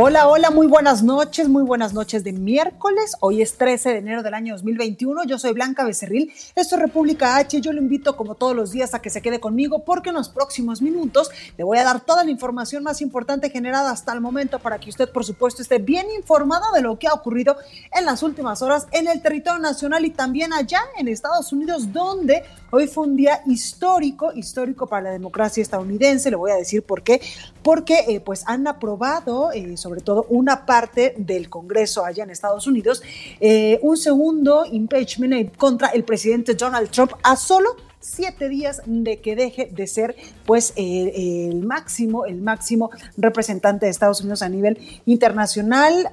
Hola, hola, muy buenas noches, muy buenas noches de miércoles. Hoy es 13 de enero del año 2021. Yo soy Blanca Becerril. Esto es República H. Yo lo invito como todos los días a que se quede conmigo porque en los próximos minutos le voy a dar toda la información más importante generada hasta el momento para que usted, por supuesto, esté bien informado de lo que ha ocurrido en las últimas horas en el territorio nacional y también allá en Estados Unidos, donde hoy fue un día histórico, histórico para la democracia estadounidense. Le voy a decir por qué. Porque eh, pues han aprobado eh, sobre todo una parte del Congreso allá en Estados Unidos, eh, un segundo impeachment contra el presidente Donald Trump a solo siete días de que deje de ser pues eh, el máximo, el máximo representante de Estados Unidos a nivel internacional,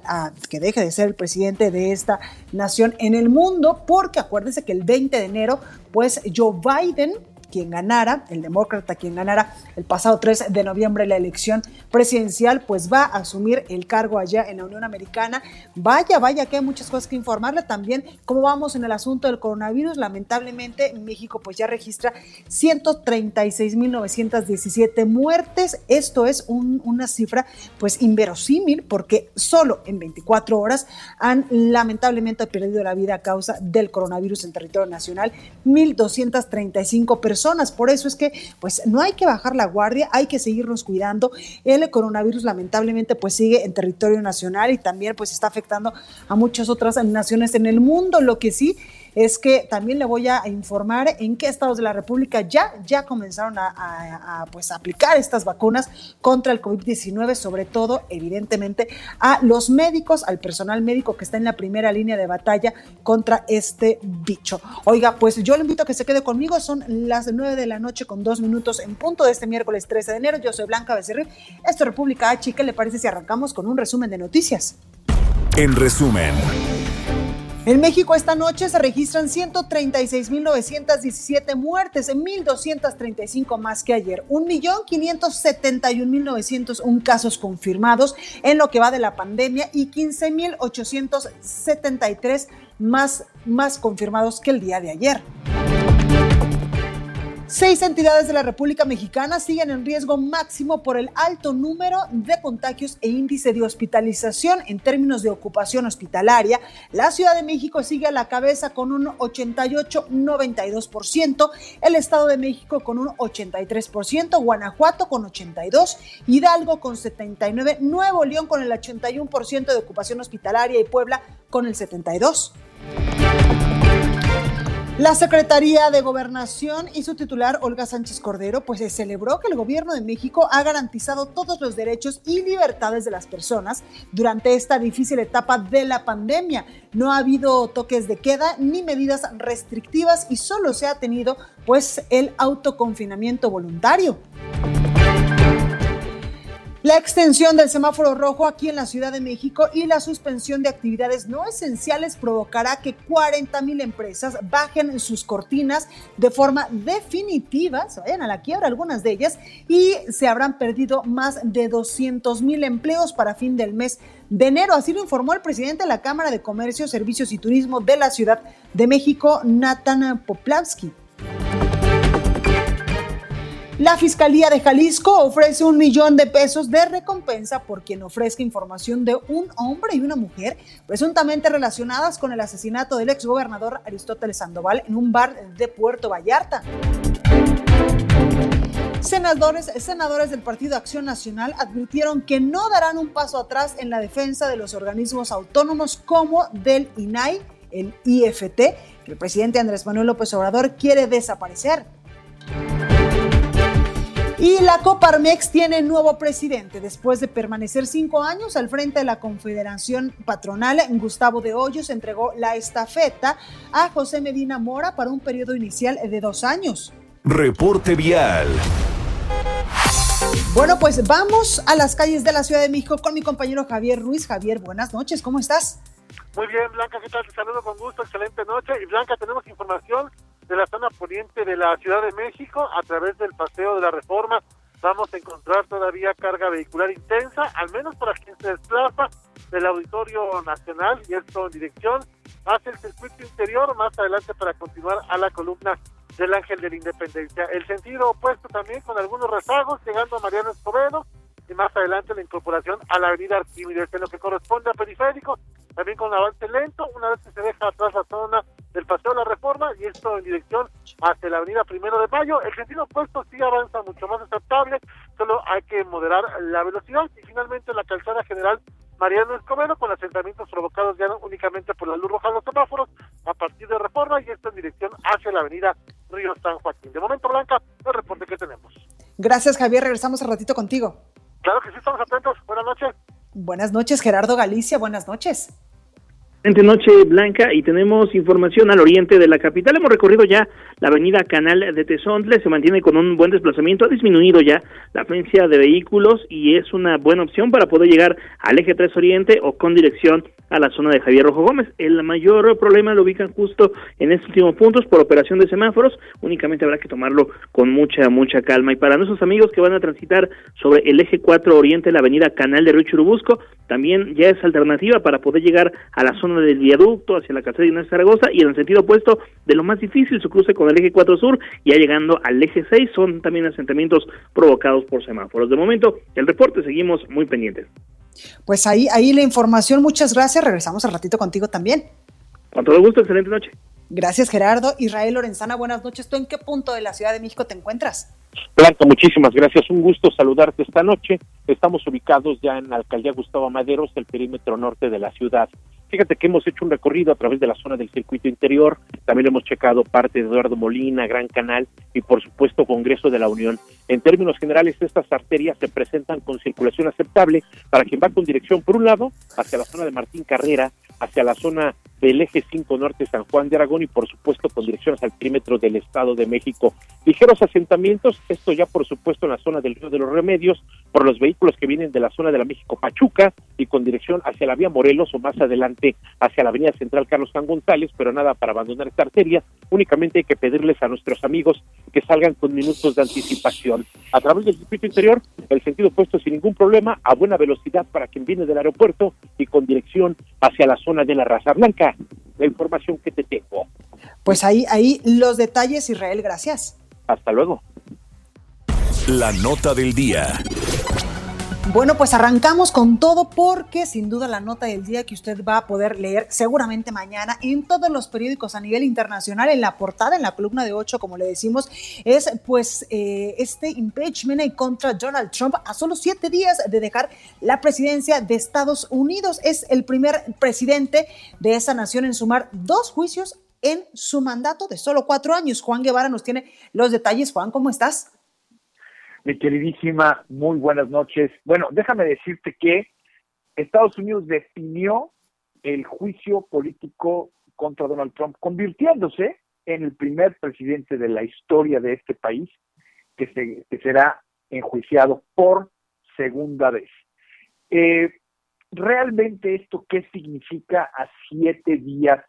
que deje de ser el presidente de esta nación en el mundo, porque acuérdense que el 20 de enero pues Joe Biden quien ganara, el demócrata quien ganara el pasado 3 de noviembre la elección presidencial, pues va a asumir el cargo allá en la Unión Americana. Vaya, vaya que hay muchas cosas que informarle también. ¿Cómo vamos en el asunto del coronavirus? Lamentablemente México pues ya registra 136.917 muertes. Esto es una cifra pues inverosímil porque solo en 24 horas han lamentablemente perdido la vida a causa del coronavirus en territorio nacional. 1.235 personas por eso es que pues no hay que bajar la guardia, hay que seguirnos cuidando. El coronavirus lamentablemente pues sigue en territorio nacional y también pues está afectando a muchas otras naciones en el mundo. Lo que sí es que también le voy a informar en qué estados de la República ya, ya comenzaron a, pues, aplicar estas vacunas contra el COVID-19, sobre todo, evidentemente, a los médicos, al personal médico que está en la primera línea de batalla contra este bicho. Oiga, pues yo le invito a que se quede conmigo, son las 9 de la noche con dos minutos en punto de este miércoles 13 de enero. Yo soy Blanca Becerril, esto es República H. ¿Qué le parece si arrancamos con un resumen de noticias? En resumen. En México esta noche se registran 136.917 muertes, 1.235 más que ayer, 1.571.901 casos confirmados en lo que va de la pandemia y 15.873 más, más confirmados que el día de ayer. Seis entidades de la República Mexicana siguen en riesgo máximo por el alto número de contagios e índice de hospitalización en términos de ocupación hospitalaria. La Ciudad de México sigue a la cabeza con un 88-92%, el Estado de México con un 83%, Guanajuato con 82%, Hidalgo con 79%, Nuevo León con el 81% de ocupación hospitalaria y Puebla con el 72%. La Secretaría de Gobernación y su titular, Olga Sánchez Cordero, pues se celebró que el gobierno de México ha garantizado todos los derechos y libertades de las personas durante esta difícil etapa de la pandemia. No ha habido toques de queda ni medidas restrictivas y solo se ha tenido pues el autoconfinamiento voluntario. La extensión del semáforo rojo aquí en la Ciudad de México y la suspensión de actividades no esenciales provocará que 40 mil empresas bajen sus cortinas de forma definitiva, se vayan a la quiebra algunas de ellas, y se habrán perdido más de 200 mil empleos para fin del mes de enero. Así lo informó el presidente de la Cámara de Comercio, Servicios y Turismo de la Ciudad de México, Nathan Poplavsky. La Fiscalía de Jalisco ofrece un millón de pesos de recompensa por quien ofrezca información de un hombre y una mujer presuntamente relacionadas con el asesinato del exgobernador Aristóteles Sandoval en un bar de Puerto Vallarta. Senadores, senadores del Partido Acción Nacional advirtieron que no darán un paso atrás en la defensa de los organismos autónomos como del INAI, el IFT, que el presidente Andrés Manuel López Obrador quiere desaparecer. Y la Coparmex tiene nuevo presidente. Después de permanecer cinco años al frente de la Confederación Patronal, Gustavo de Hoyos entregó la estafeta a José Medina Mora para un periodo inicial de dos años. Reporte vial. Bueno, pues vamos a las calles de la Ciudad de México con mi compañero Javier Ruiz. Javier, buenas noches, ¿cómo estás? Muy bien, Blanca, ¿qué tal? Te saludo con gusto, excelente noche. Y Blanca, tenemos información de la zona poniente de la Ciudad de México a través del Paseo de la Reforma. Vamos a encontrar todavía carga vehicular intensa, al menos para quien se desplaza del Auditorio Nacional y esto en dirección hacia el circuito interior, más adelante para continuar a la columna del Ángel de la Independencia. El sentido opuesto también con algunos rezagos, llegando a Mariano Escobedo y más adelante la incorporación a la avenida Arquímedes, en lo que corresponde a periférico, también con avance lento, una vez que se deja atrás la zona del Paseo de la Reforma y esto en dirección hacia la avenida Primero de Mayo. El sentido opuesto sí avanza mucho más aceptable, solo hay que moderar la velocidad y finalmente la calzada general Mariano Escobedo con asentamientos provocados ya no únicamente por la luz roja de los semáforos a partir de Reforma y esto en dirección hacia la avenida Río San Joaquín. De momento, Blanca, el reporte que tenemos. Gracias, Javier. Regresamos un ratito contigo. Claro que sí, estamos atentos. Buenas noches. Buenas noches, Gerardo Galicia. Buenas noches. Noche Blanca y tenemos información al oriente de la capital. Hemos recorrido ya la avenida Canal de Tezontle, se mantiene con un buen desplazamiento, ha disminuido ya la afluencia de vehículos y es una buena opción para poder llegar al eje 3 Oriente o con dirección a la zona de Javier Rojo Gómez. El mayor problema lo ubican justo en estos últimos puntos por operación de semáforos, únicamente habrá que tomarlo con mucha, mucha calma. Y para nuestros amigos que van a transitar sobre el eje 4 Oriente, la avenida Canal de Río Churubusco, también ya es alternativa para poder llegar a la zona del viaducto hacia la calzada de Inés Zaragoza y en el sentido opuesto de lo más difícil su cruce con el eje 4 sur ya llegando al eje 6 son también asentamientos provocados por semáforos. De momento, el reporte seguimos muy pendientes. Pues ahí, ahí la información, muchas gracias. Regresamos al ratito contigo también. Con todo gusto, excelente noche. Gracias, Gerardo. Israel Lorenzana, buenas noches. ¿Tú en qué punto de la Ciudad de México te encuentras? Blanca, muchísimas gracias. Un gusto saludarte esta noche. Estamos ubicados ya en la alcaldía Gustavo Maderos, el perímetro norte de la ciudad. Fíjate que hemos hecho un recorrido a través de la zona del circuito interior, también hemos checado parte de Eduardo Molina, Gran Canal y por supuesto Congreso de la Unión. En términos generales, estas arterias se presentan con circulación aceptable para quien va con dirección, por un lado, hacia la zona de Martín Carrera, hacia la zona del eje 5 norte San Juan de Aragón y por supuesto con dirección hacia el perímetro del Estado de México. Ligeros asentamientos, esto ya por supuesto en la zona del Río de los Remedios, por los vehículos que vienen de la zona de la México Pachuca y con dirección hacia la vía Morelos o más adelante hacia la avenida central Carlos San González, pero nada para abandonar esta arteria, únicamente hay que pedirles a nuestros amigos que salgan con minutos de anticipación. A través del circuito interior, el sentido opuesto sin ningún problema, a buena velocidad para quien viene del aeropuerto y con dirección hacia la zona de la Raza Blanca. La información que te tengo. Pues ahí, ahí los detalles, Israel, gracias. Hasta luego. La nota del día. Bueno, pues arrancamos con todo porque sin duda la nota del día que usted va a poder leer seguramente mañana en todos los periódicos a nivel internacional, en la portada, en la columna de 8, como le decimos, es pues eh, este impeachment contra Donald Trump a solo siete días de dejar la presidencia de Estados Unidos. Es el primer presidente de esa nación en sumar dos juicios en su mandato de solo cuatro años. Juan Guevara nos tiene los detalles. Juan, ¿cómo estás? Mi queridísima, muy buenas noches. Bueno, déjame decirte que Estados Unidos definió el juicio político contra Donald Trump, convirtiéndose en el primer presidente de la historia de este país que, se, que será enjuiciado por segunda vez. Eh, ¿Realmente esto qué significa a siete días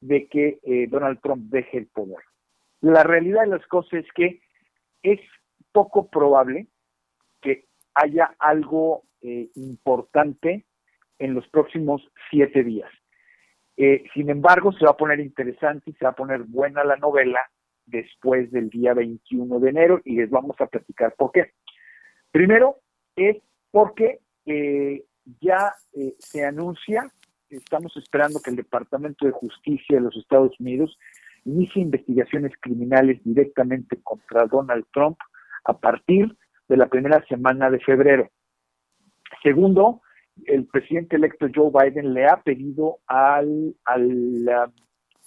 de que eh, Donald Trump deje el poder? La realidad de las cosas es que es poco probable que haya algo eh, importante en los próximos siete días. Eh, sin embargo, se va a poner interesante y se va a poner buena la novela después del día 21 de enero y les vamos a platicar por qué. Primero es porque eh, ya se anuncia, estamos esperando que el Departamento de Justicia de los Estados Unidos inicie investigaciones criminales directamente contra Donald Trump a partir de la primera semana de febrero. Segundo, el presidente electo Joe Biden le ha pedido al, al,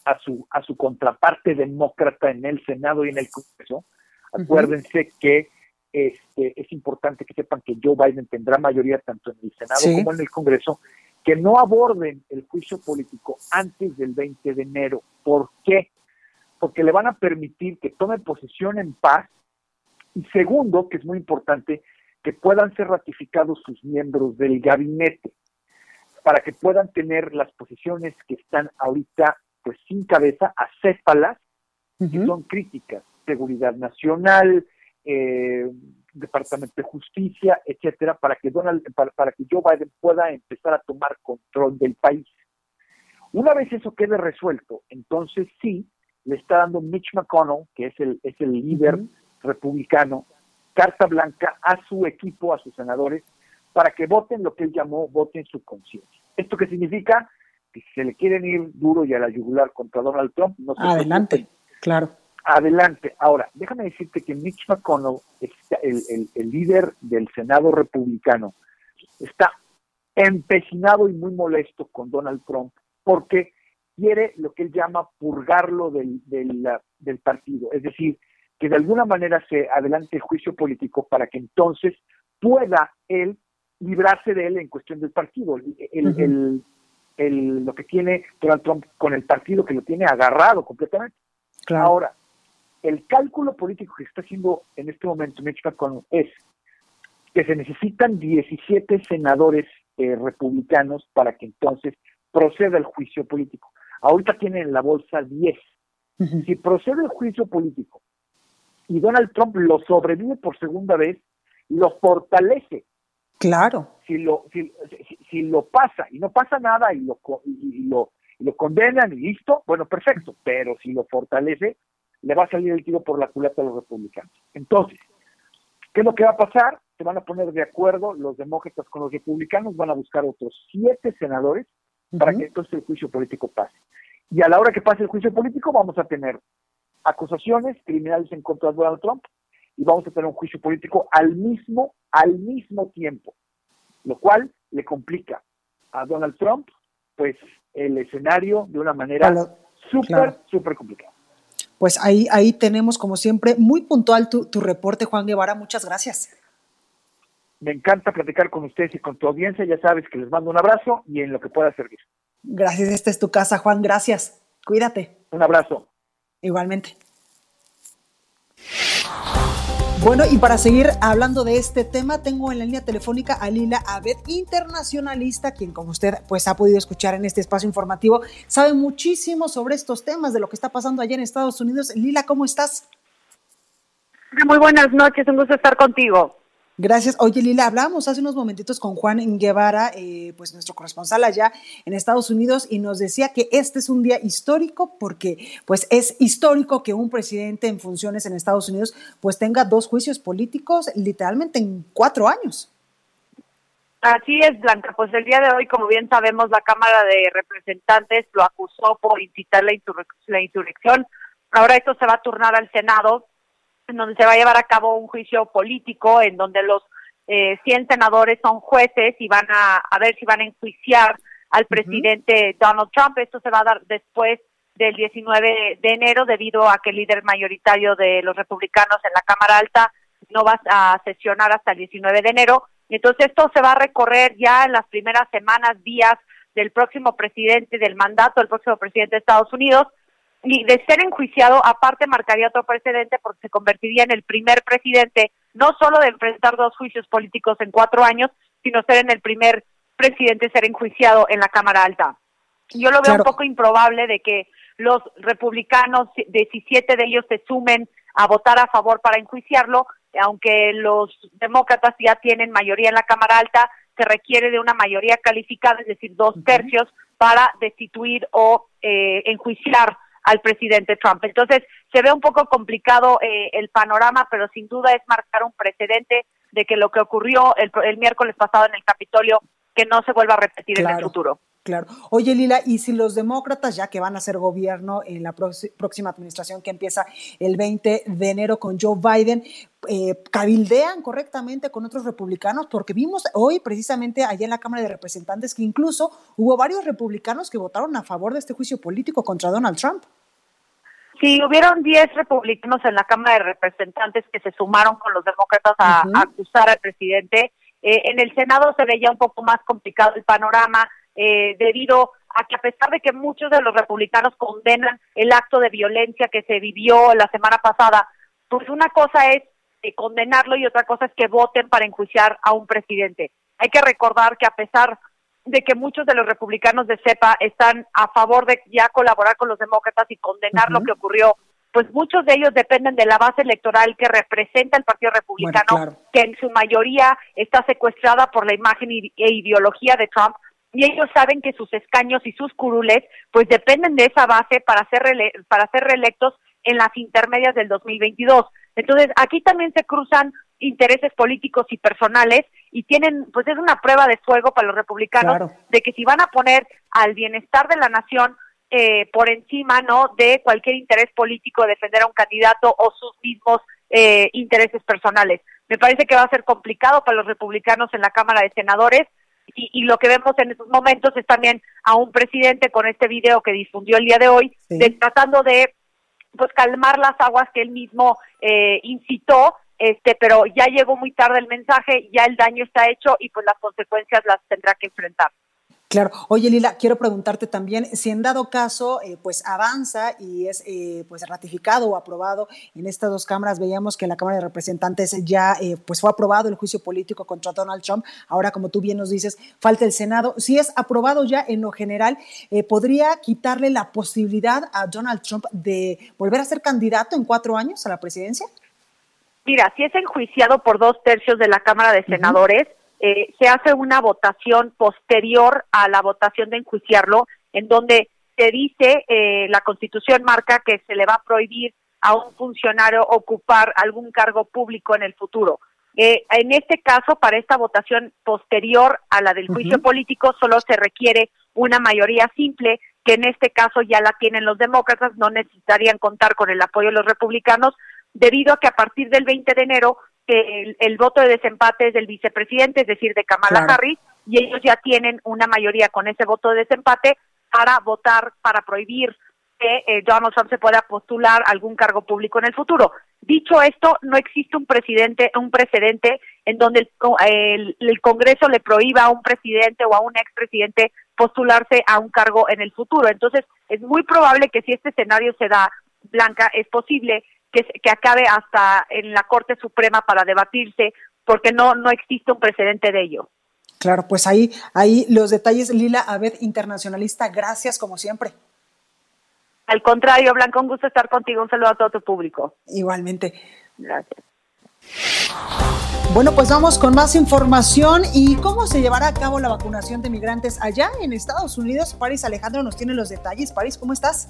a, su, a su contraparte demócrata en el Senado y en el Congreso, acuérdense que este, es importante que sepan que Joe Biden tendrá mayoría tanto en el Senado como en el Congreso, que no aborden el juicio político antes del 20 de enero. ¿Por qué? Porque le van a permitir que tome posesión en paz y segundo, que es muy importante, que puedan ser ratificados sus miembros del gabinete para que puedan tener las posiciones que están ahorita pues sin cabeza, acéfalas, que son críticas, seguridad nacional, eh, Departamento de Justicia, etcétera, para que Donald, para, que Joe Biden pueda empezar a tomar control del país. Una vez eso quede resuelto, entonces sí le está dando Mitch McConnell, que es el, es el líder republicano, carta blanca a su equipo, a sus senadores, para que voten lo que él llamó voten su conciencia. ¿Esto qué significa? Que si se le quieren ir duro y a la yugular contra Donald Trump, no se Adelante, claro. Adelante. Ahora, déjame decirte que Mitch McConnell, el, el líder del Senado republicano, está empecinado y muy molesto con Donald Trump porque quiere lo que él llama purgarlo del, del, del partido. Es decir, que de alguna manera se adelante el juicio político para que entonces pueda él librarse de él en cuestión del partido. El, el, lo que tiene Donald Trump con el partido que lo tiene agarrado completamente. Ahora, el cálculo político que está haciendo en este momento Mitch McConnell es que se necesitan 17 senadores eh, republicanos para que entonces proceda el juicio político. Ahorita tienen en la bolsa 10. Si procede el juicio político y Donald Trump lo sobrevive por segunda vez, lo fortalece. Claro. Si lo, si, lo pasa y no pasa nada y lo, y, lo, lo condenan y listo, bueno, perfecto. Pero si lo fortalece, le va a salir el tiro por la culata a los republicanos. Entonces, ¿qué es lo que va a pasar? Se van a poner de acuerdo los demócratas con los republicanos, van a buscar otros siete senadores para que entonces el juicio político pase. Y a la hora que pase el juicio político vamos a tener acusaciones criminales en contra de Donald Trump y vamos a tener un juicio político al mismo, al mismo tiempo, lo cual le complica a Donald Trump, pues, el escenario de una manera súper, súper complicada. Pues ahí, ahí tenemos, como siempre, muy puntual tu, tu reporte, Juan Guevara. Muchas gracias. Me encanta platicar con ustedes y con tu audiencia. Ya sabes que les mando un abrazo y en lo que pueda servir. Gracias, esta es tu casa, Juan. Gracias. Cuídate. Un abrazo. Igualmente. Bueno, y para seguir hablando de este tema, tengo en la línea telefónica a Lila Abed, internacionalista, quien como usted pues ha podido escuchar en este espacio informativo, sabe muchísimo sobre estos temas, de lo que está pasando allá en Estados Unidos. Lila, ¿cómo estás? Muy buenas noches, un gusto estar contigo. Gracias. Oye, Lila, hablamos hace unos momentitos con Juan Guevara, eh, pues nuestro corresponsal allá en Estados Unidos, y nos decía que este es un día histórico porque pues es histórico que un presidente en funciones en Estados Unidos pues tenga dos juicios políticos literalmente en cuatro años. Así es, Blanca. Pues el día de hoy, como bien sabemos, la Cámara de Representantes lo acusó por incitar la, la insurrección. Ahora esto se va a turnar al Senado en donde se va a llevar a cabo un juicio político en donde los eh, 100 senadores son jueces y van a, a ver si van a enjuiciar al presidente Donald Trump. Esto se va a dar después del 19 de enero debido a que el líder mayoritario de los republicanos en la Cámara Alta no va a sesionar hasta el 19 de enero. Entonces esto se va a recorrer ya en las primeras semanas, días del próximo presidente del mandato, el próximo presidente de Estados Unidos y de ser enjuiciado, aparte marcaría otro precedente porque se convertiría en el primer presidente, no solo de enfrentar dos juicios políticos en cuatro años, sino ser en el primer presidente ser enjuiciado en la Cámara Alta. Yo lo veo un poco improbable de que los republicanos, 17 de ellos se sumen a votar a favor para enjuiciarlo, aunque los demócratas ya tienen mayoría en la Cámara Alta, se requiere de una mayoría calificada, es decir, dos tercios, para destituir o eh, enjuiciar al presidente Trump. Entonces, se ve un poco complicado eh, el panorama, pero sin duda es marcar un precedente de que lo que ocurrió el, el miércoles pasado en el Capitolio, que no se vuelva a repetir en el futuro. Claro. Oye, Lila, y si los demócratas, ya que van a ser gobierno en la próxima administración que empieza el 20 de enero con Joe Biden, eh, cabildean correctamente con otros republicanos, porque vimos hoy precisamente allá en la Cámara de Representantes que incluso hubo varios republicanos que votaron a favor de este juicio político contra Donald Trump. Sí, hubieron 10 republicanos en la Cámara de Representantes que se sumaron con los demócratas a, acusar al presidente. Eh, en el Senado se veía un poco más complicado el panorama eh, debido a que a pesar de que muchos de los republicanos condenan el acto de violencia que se vivió la semana pasada, pues una cosa es eh, condenarlo y otra cosa es que voten para enjuiciar a un presidente. Hay que recordar que a pesar de que muchos de los republicanos de CEPA están a favor de ya colaborar con los demócratas y condenar lo que ocurrió, pues muchos de ellos dependen de la base electoral que representa el Partido Republicano, que en su mayoría está secuestrada por la imagen e ideología de Trump, y ellos saben que sus escaños y sus curules pues dependen de esa base para ser para ser reelectos en las intermedias del 2022. Entonces, aquí también se cruzan intereses políticos y personales y tienen, pues es una prueba de fuego para los republicanos de que si van a poner al bienestar de la nación eh, por encima, ¿no? De cualquier interés político, defender a un candidato o sus mismos eh, intereses personales. Me parece que va a ser complicado para los republicanos en la Cámara de Senadores y, lo que vemos en estos momentos es también a un presidente con este video que difundió el día de hoy, tratando de pues calmar las aguas que él mismo eh, incitó, este, pero ya llegó muy tarde el mensaje, ya el daño está hecho y pues las consecuencias las tendrá que enfrentar. Claro. Oye, Lila, quiero preguntarte también si en dado caso, eh, pues avanza y es eh, pues ratificado o aprobado en estas dos cámaras. Veíamos que en la Cámara de Representantes ya eh, pues fue aprobado el juicio político contra Donald Trump. Ahora, como tú bien nos dices, falta el Senado. Si es aprobado ya en lo general, ¿podría quitarle la posibilidad a Donald Trump de volver a ser candidato en cuatro años a la presidencia? Mira, si es enjuiciado por dos tercios de la Cámara de Senadores, eh, se hace una votación posterior a la votación de enjuiciarlo, en donde se dice, eh, la Constitución marca que se le va a prohibir a un funcionario ocupar algún cargo público en el futuro. Eh, en este caso, para esta votación posterior a la del juicio político, solo se requiere una mayoría simple, que en este caso ya la tienen los demócratas, no necesitarían contar con el apoyo de los republicanos, debido a que a partir del 20 de enero el, el, voto de desempate es del vicepresidente, es decir, de Kamala Harris, y ellos ya tienen una mayoría con ese voto de desempate para votar, para prohibir que eh, Donald Trump se pueda postular algún cargo público en el futuro. Dicho esto, no existe un presidente, un precedente en donde el, el, Congreso le prohíba a un presidente o a un expresidente postularse a un cargo en el futuro. Entonces, es muy probable que si este escenario se da, Blanca, es posible que, acabe hasta en la Corte Suprema para debatirse, porque no, no existe un precedente de ello. Claro, pues ahí, ahí los detalles, Lila Abed, internacionalista, gracias como siempre. Al contrario, Blanca, un gusto estar contigo. Un saludo a todo tu público. Igualmente. Gracias. Bueno, pues vamos con más información y cómo se llevará a cabo la vacunación de migrantes allá en Estados Unidos. París Alejandro nos tiene los detalles. París, ¿cómo estás?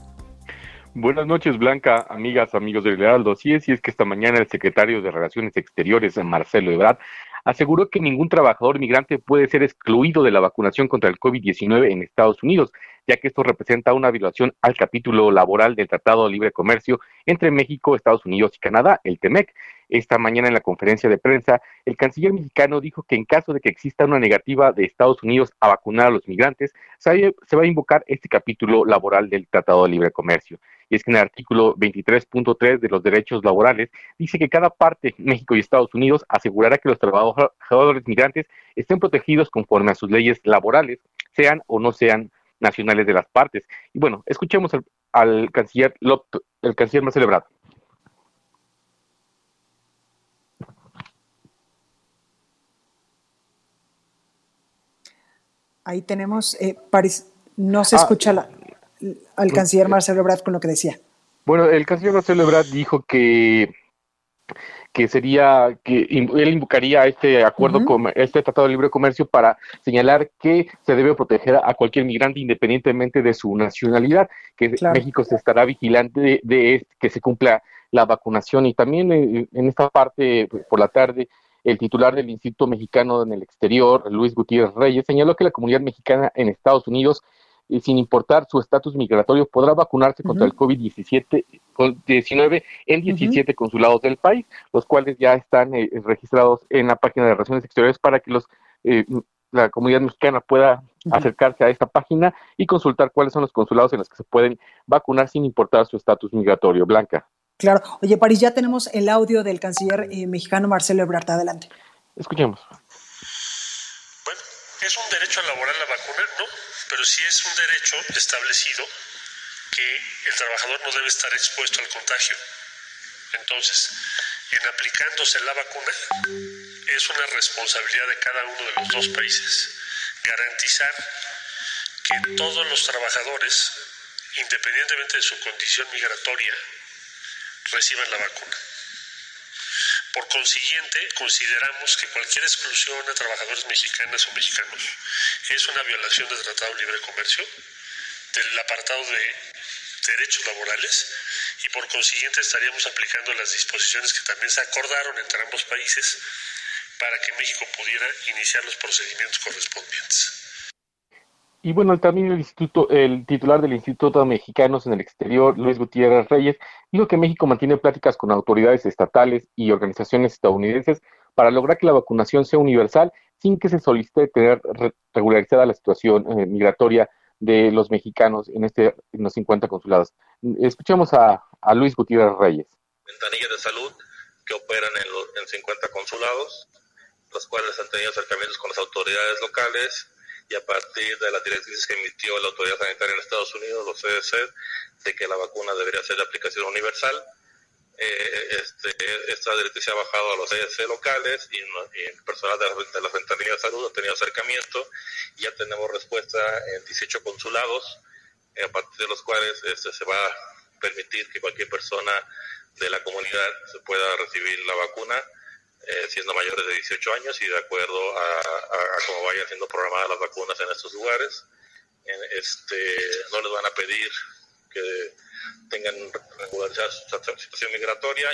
Buenas noches, Blanca, amigas, amigos del Heraldo. Sí es, sí es que esta mañana el secretario de Relaciones Exteriores, Marcelo Ebrard, aseguró que ningún trabajador migrante puede ser excluido de la vacunación contra el COVID-19 en Estados Unidos, ya que esto representa una violación al capítulo laboral del Tratado de Libre Comercio entre México, Estados Unidos y Canadá, el TEMEC. Esta mañana en la conferencia de prensa, el canciller mexicano dijo que en caso de que exista una negativa de Estados Unidos a vacunar a los migrantes, se va a invocar este capítulo laboral del Tratado de Libre Comercio. Y es que en el artículo 23.3 de los derechos laborales dice que cada parte, México y Estados Unidos, asegurará que los trabajadores migrantes estén protegidos conforme a sus leyes laborales, sean o no sean nacionales de las partes. Y bueno, escuchemos al, canciller el canciller más celebrado. Ahí tenemos, eh, no se ah, escucha la, al canciller Marcelo Ebrard con lo que decía. Bueno, el canciller Marcelo Ebrard dijo que que sería que él invocaría este acuerdo con este tratado de libre comercio para señalar que se debe proteger a cualquier migrante independientemente de su nacionalidad, que México se estará vigilante de, que se cumpla la vacunación. Y también eh, en esta parte por la tarde el titular del Instituto Mexicano en el Exterior, Luis Gutiérrez Reyes, señaló que la comunidad mexicana en Estados Unidos, eh, sin importar su estatus migratorio, podrá vacunarse contra el COVID-19 en 17 consulados del país, los cuales ya están eh, registrados en la página de Relaciones Exteriores para que los eh, la comunidad mexicana pueda acercarse a esta página y consultar cuáles son los consulados en los que se pueden vacunar sin importar su estatus migratorio. Blanca. Claro. Oye, París, ya tenemos el audio del canciller eh, mexicano Marcelo Ebrard. Adelante. Escuchemos. Es un derecho a laborar la vacuna, ¿no? Pero sí es un derecho establecido que el trabajador no debe estar expuesto al contagio. Entonces, en aplicándose la vacuna, es una responsabilidad de cada uno de los dos países garantizar que todos los trabajadores, independientemente de su condición migratoria, reciban la vacuna. Por consiguiente, consideramos que cualquier exclusión a trabajadores mexicanas o mexicanos es una violación del Tratado de Libre Comercio, del apartado de derechos laborales, y por consiguiente estaríamos aplicando las disposiciones que también se acordaron entre ambos países para que México pudiera iniciar los procedimientos correspondientes. Y bueno, también el instituto, el titular del Instituto de Mexicanos en el Exterior, Luis Gutiérrez Reyes, dijo que México mantiene pláticas con autoridades estatales y organizaciones estadounidenses para lograr que la vacunación sea universal sin que se solicite tener regularizada la situación eh, migratoria de los mexicanos en, este, en los 50 consulados. Escuchemos a, a Luis Gutiérrez Reyes. Ventanillas de salud que operan en, en 50 consulados, los cuales han tenido acercamientos con las autoridades locales y a partir de las directrices que emitió la Autoridad Sanitaria en Estados Unidos, los CDC, de que la vacuna debería ser de aplicación universal. Eh, este, esta directriz ha bajado a los CDC locales y, el personal de, la, de ventanillas de salud ha tenido acercamiento y ya tenemos respuesta en 18 consulados, eh, a partir de los cuales este, se va a permitir que cualquier persona de la comunidad se pueda recibir la vacuna eh, siendo mayores de 18 años y de acuerdo a, cómo vayan siendo programadas las vacunas en estos lugares. este, no les van a pedir que tengan regularizada su situación migratoria.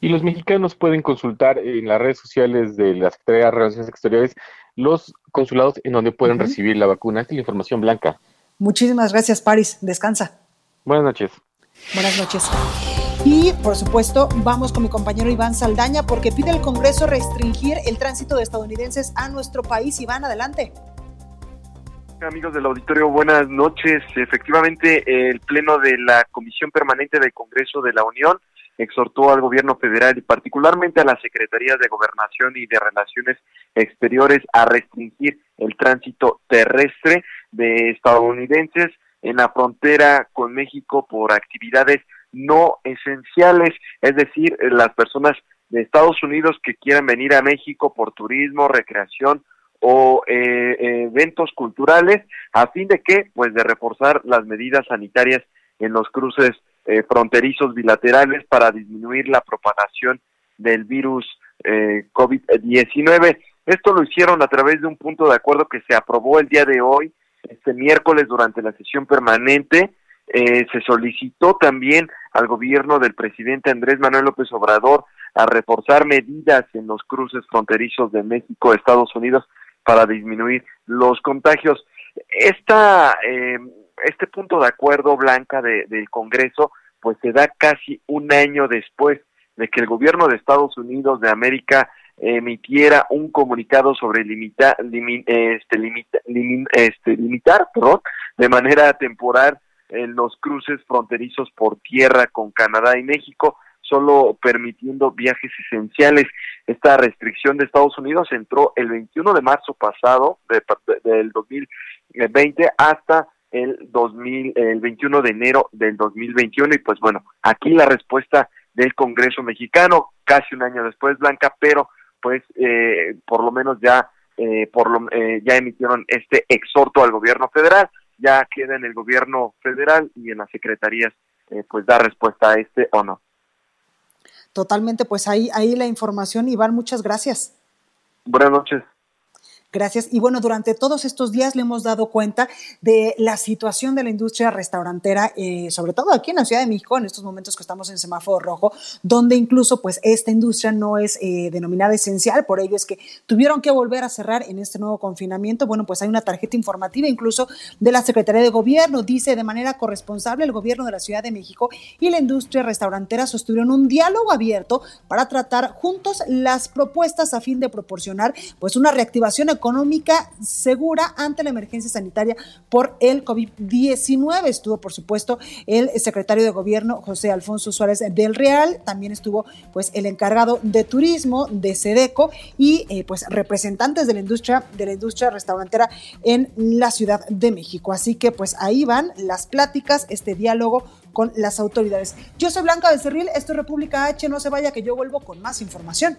Y, los mexicanos pueden consultar en las redes sociales de la Secretaría de Relaciones Exteriores los consulados en donde pueden recibir la vacuna. Esta es la información blanca. Muchísimas gracias, Paris. Descansa. Buenas noches. Buenas noches. Y por supuesto, vamos con mi compañero Iván Saldaña porque pide el Congreso restringir el tránsito de estadounidenses a nuestro país. Iván, adelante. Amigos del auditorio, buenas noches. Efectivamente, el Pleno de la Comisión Permanente del Congreso de la Unión exhortó al gobierno federal y particularmente a las secretarías de Gobernación y de Relaciones Exteriores a restringir el tránsito terrestre de estadounidenses en la frontera con México por actividades no esenciales, es decir, las personas de Estados Unidos que quieran venir a México por turismo, recreación o eh, eventos culturales, a fin de que, pues, de reforzar las medidas sanitarias en los cruces eh, fronterizos bilaterales para disminuir la propagación del virus eh, COVID-19. Esto lo hicieron a través de un punto de acuerdo que se aprobó el día de hoy, este miércoles, durante la sesión permanente, eh, se solicitó también al gobierno del presidente Andrés Manuel López Obrador a reforzar medidas en los cruces fronterizos de México Estados Unidos para disminuir los contagios. Esta, eh, este punto de acuerdo blanca del Congreso pues se da casi un año después de que el gobierno de Estados Unidos de América emitiera un comunicado sobre limita, este, este, limitar perdón, de manera temporal en los cruces fronterizos por tierra con Canadá y México, solo permitiendo viajes esenciales. Esta restricción de Estados Unidos entró el 21 de marzo pasado de, del 2020 hasta el 2000, el 21 de enero del 2021 y pues bueno, aquí la respuesta del Congreso mexicano casi un año después Blanca, pero pues eh, por lo menos ya eh, por lo, eh, ya emitieron este exhorto al gobierno federal ya queda en el gobierno federal y en las secretarías eh, pues dar respuesta a este o no. Totalmente, pues ahí, ahí la información, Iván, muchas gracias. Buenas noches. Gracias. Y bueno, durante todos estos días le hemos dado cuenta de la situación de la industria restaurantera, eh, sobre todo aquí en la Ciudad de México, en estos momentos que estamos en semáforo rojo, donde incluso pues esta industria no es eh, denominada esencial, por ello es que tuvieron que volver a cerrar en este nuevo confinamiento. Bueno, pues hay una tarjeta informativa incluso de la Secretaría de Gobierno, dice de manera corresponsable el gobierno de la Ciudad de México y la industria restaurantera sostuvieron un diálogo abierto para tratar juntos las propuestas a fin de proporcionar pues una reactivación económica económica segura ante la emergencia sanitaria por el COVID-19. Estuvo, por supuesto, el secretario de Gobierno José Alfonso Suárez del Real, también estuvo pues el encargado de turismo de Sedeco y eh, pues representantes de la industria de la industria restaurantera en la Ciudad de México. Así que pues ahí van las pláticas, este diálogo con las autoridades. Yo soy Blanca Becerril, esto es República H, no se vaya que yo vuelvo con más información.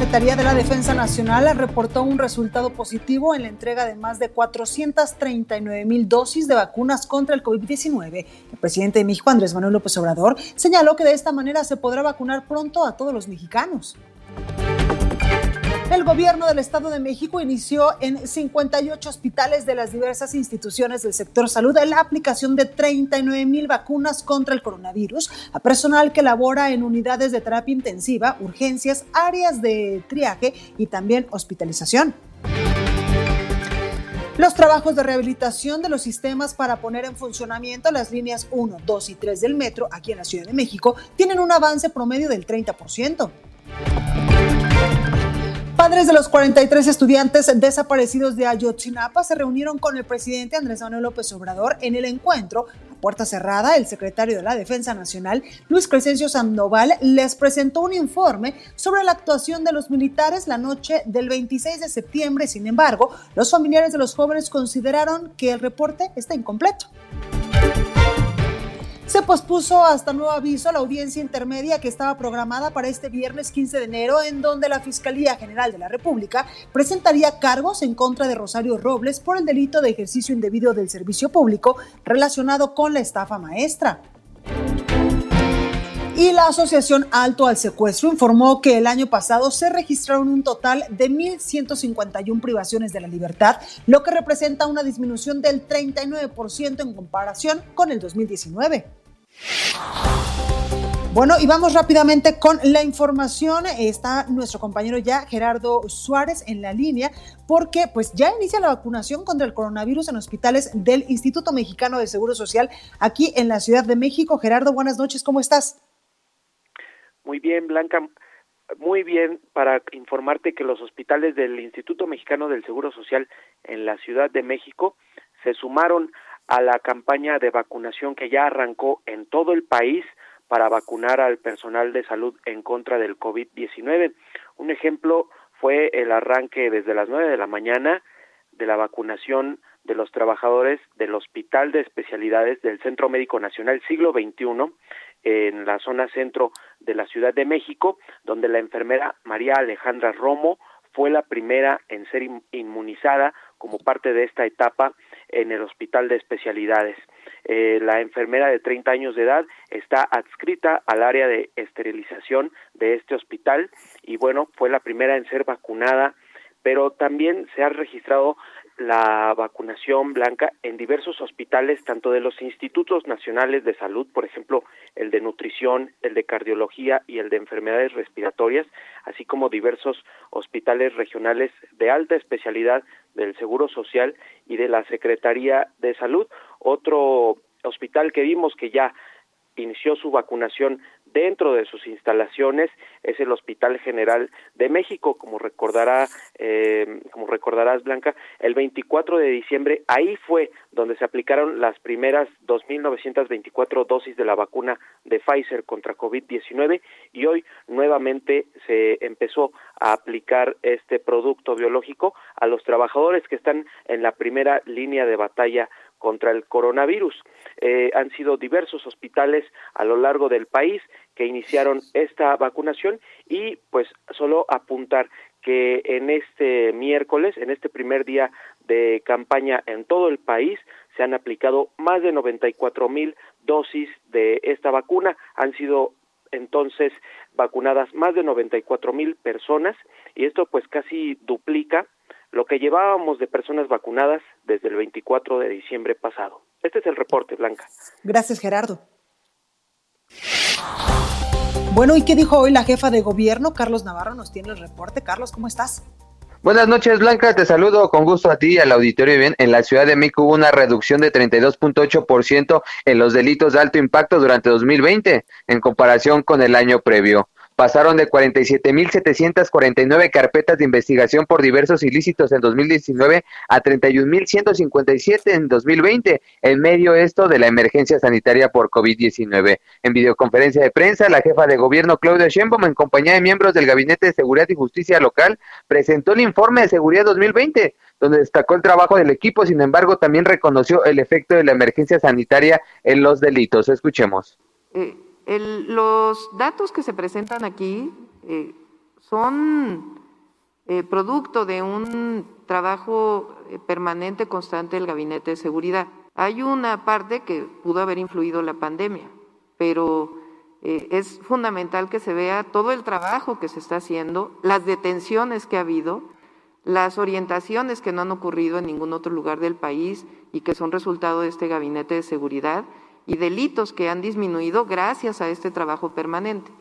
La Secretaría de la Defensa Nacional reportó un resultado positivo en la entrega de más de 439 mil dosis de vacunas contra el COVID-19. El presidente de México, Andrés Manuel López Obrador, señaló que de esta manera se podrá vacunar pronto a todos los mexicanos. El gobierno del Estado de México inició en 58 hospitales de las diversas instituciones del sector salud la aplicación de 39 mil vacunas contra el coronavirus a personal que labora en unidades de terapia intensiva, urgencias, áreas de triaje y también hospitalización. Los trabajos de rehabilitación de los sistemas para poner en funcionamiento las líneas 1, 2 y 3 del metro aquí en la Ciudad de México tienen un avance promedio del 30%. Padres de los 43 estudiantes desaparecidos de Ayotzinapa se reunieron con el presidente Andrés Manuel López Obrador en el encuentro. A puerta cerrada, el secretario de la Defensa Nacional, Luis Crescencio Sandoval, les presentó un informe sobre la actuación de los militares la noche del 26 de septiembre. Sin embargo, los familiares de los jóvenes consideraron que el reporte está incompleto. Se pospuso hasta nuevo aviso la audiencia intermedia que estaba programada para este viernes 15 de enero, en donde la Fiscalía General de la República presentaría cargos en contra de Rosario Robles por el delito de ejercicio indebido del servicio público relacionado con la estafa maestra. Y la Asociación Alto al Secuestro informó que el año pasado se registraron un total de 1.151 privaciones de la libertad, lo que representa una disminución del 39% en comparación con el 2019. Bueno, y vamos rápidamente con la información. Está nuestro compañero ya, Gerardo Suárez, en la línea, porque pues ya inicia la vacunación contra el coronavirus en hospitales del Instituto Mexicano de Seguro Social aquí en la Ciudad de México. Gerardo, buenas noches, ¿cómo estás? Muy bien, Blanca. Muy bien, para informarte que los hospitales del Instituto Mexicano del Seguro Social en la Ciudad de México se sumaron a la campaña de vacunación que ya arrancó en todo el país para vacunar al personal de salud en contra del COVID-19. Un ejemplo fue el arranque desde las nueve de la mañana de la vacunación de los trabajadores del Hospital de Especialidades del Centro Médico Nacional Siglo XXI en la zona centro de la Ciudad de México, donde la enfermera María Alejandra Romo fue la primera en ser inmunizada como parte de esta etapa en el Hospital de Especialidades. Eh, la enfermera de 30 años de edad está adscrita al área de esterilización de este hospital y bueno, fue la primera en ser vacunada, pero también se ha registrado la vacunación blanca en diversos hospitales, tanto de los institutos nacionales de salud, por ejemplo, el de nutrición, el de cardiología y el de enfermedades respiratorias, así como diversos hospitales regionales de alta especialidad del Seguro Social y de la Secretaría de Salud. Otro hospital que vimos que ya inició su vacunación dentro de sus instalaciones es el Hospital General de México, como recordará, eh, como recordarás Blanca, el 24 de diciembre ahí fue donde se aplicaron las primeras 2.924 dosis de la vacuna de Pfizer contra COVID-19 y hoy nuevamente se empezó a aplicar este producto biológico a los trabajadores que están en la primera línea de batalla contra el coronavirus. Eh, han sido diversos hospitales a lo largo del país que iniciaron esta vacunación y pues solo apuntar que en este miércoles, en este primer día de campaña en todo el país, se han aplicado más de 94 mil dosis de esta vacuna. Han sido entonces vacunadas más de 94 mil personas y esto pues casi duplica lo que llevábamos de personas vacunadas desde el 24 de diciembre pasado. Este es el reporte, Blanca. Gracias, Gerardo. Bueno, ¿y qué dijo hoy la jefa de gobierno? Carlos Navarro nos tiene el reporte. Carlos, ¿cómo estás? Buenas noches, Blanca. Te saludo con gusto a ti y al auditorio. Bien, en la Ciudad de México hubo una reducción de 32.8% en los delitos de alto impacto durante 2020 en comparación con el año previo pasaron de 47.749 carpetas de investigación por diversos ilícitos en 2019 a 31.157 en 2020, en medio esto de la emergencia sanitaria por COVID-19. En videoconferencia de prensa, la jefa de gobierno Claudia Sheinbaum, en compañía de miembros del Gabinete de Seguridad y Justicia Local, presentó el informe de seguridad 2020 donde destacó el trabajo del equipo, sin embargo, también reconoció el efecto de la emergencia sanitaria en los delitos. Escuchemos. Los datos que se presentan aquí eh, son eh, producto de un trabajo eh, permanente, constante del Gabinete de Seguridad. Hay una parte que pudo haber influido la pandemia, pero es fundamental que se vea todo el trabajo que se está haciendo, las detenciones que ha habido, las orientaciones que no han ocurrido en ningún otro lugar del país y que son resultado de este Gabinete de Seguridad y delitos que han disminuido gracias a este trabajo permanente.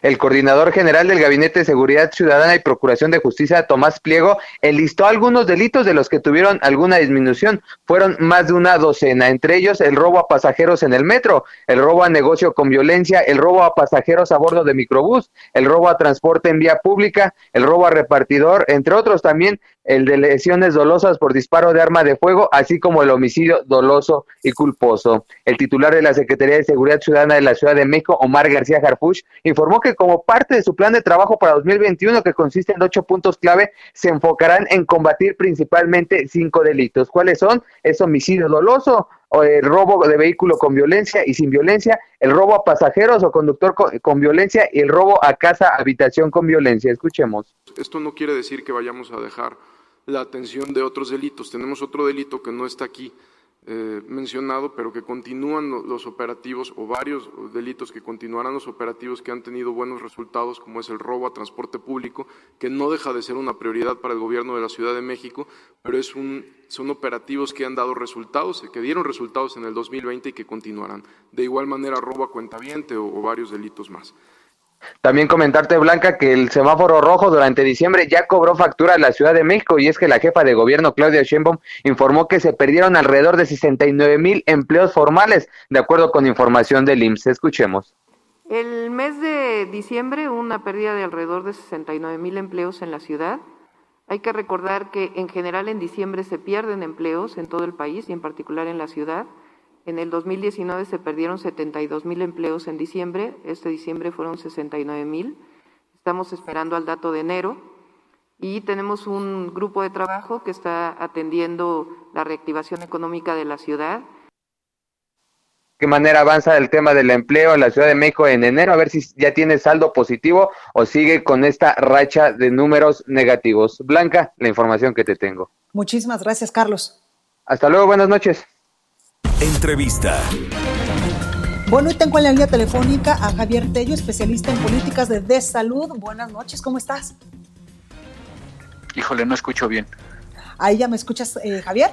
El coordinador general del Gabinete de Seguridad Ciudadana y Procuración de Justicia, Tomás Pliego, enlistó algunos delitos de los que tuvieron alguna disminución. Fueron más de una docena, entre ellos el robo a pasajeros en el metro, el robo a negocio con violencia, el robo a pasajeros a bordo de microbús, el robo a transporte en vía pública, el robo a repartidor, entre otros también el de lesiones dolosas por disparo de arma de fuego, así como el homicidio doloso y culposo. El titular de la Secretaría de Seguridad Ciudadana de la Ciudad de México, Omar García Harfuch, informó que como parte de su plan de trabajo para 2021, que consiste en ocho puntos clave, se enfocarán en combatir principalmente cinco delitos. ¿Cuáles son? Es homicidio doloso, o el robo de vehículo con violencia y sin violencia, el robo a pasajeros o conductor con, violencia y el robo a casa, habitación con violencia. Escuchemos. Esto no quiere decir que vayamos a dejar la atención de otros delitos. Tenemos otro delito que no está aquí eh, mencionado, pero que continúan los operativos o varios delitos que continuarán los operativos que han tenido buenos resultados, como es el robo a transporte público, que no deja de ser una prioridad para el gobierno de la Ciudad de México, pero son operativos que han dado resultados, que dieron resultados en el 2020 y que continuarán. De igual manera, robo a cuentaviente o varios delitos más. También comentarte, Blanca, que el semáforo rojo durante diciembre ya cobró factura a la Ciudad de México y es que la jefa de gobierno, Claudia Sheinbaum, informó que se perdieron alrededor de 69 mil empleos formales, de acuerdo con información del IMSS. Escuchemos. El mes de diciembre una pérdida de alrededor de 69 mil empleos en la ciudad. Hay que recordar que en general en diciembre se pierden empleos en todo el país y en particular en la ciudad. En el 2019 se perdieron 72 mil empleos en diciembre, este diciembre fueron 69 mil. Estamos esperando al dato de enero y tenemos un grupo de trabajo que está atendiendo la reactivación económica de la ciudad. ¿Qué manera avanza el tema del empleo en la Ciudad de México en enero? A ver si ya tiene saldo positivo o sigue con esta racha de números negativos. Blanca, la información que te tengo. Muchísimas gracias, Carlos. Hasta luego, buenas noches. Entrevista. Bueno, y tengo en la línea telefónica a Javier Tello, especialista en políticas de, de salud. Buenas noches, ¿cómo estás? Híjole, no escucho bien. Ahí ya me escuchas, eh, Javier.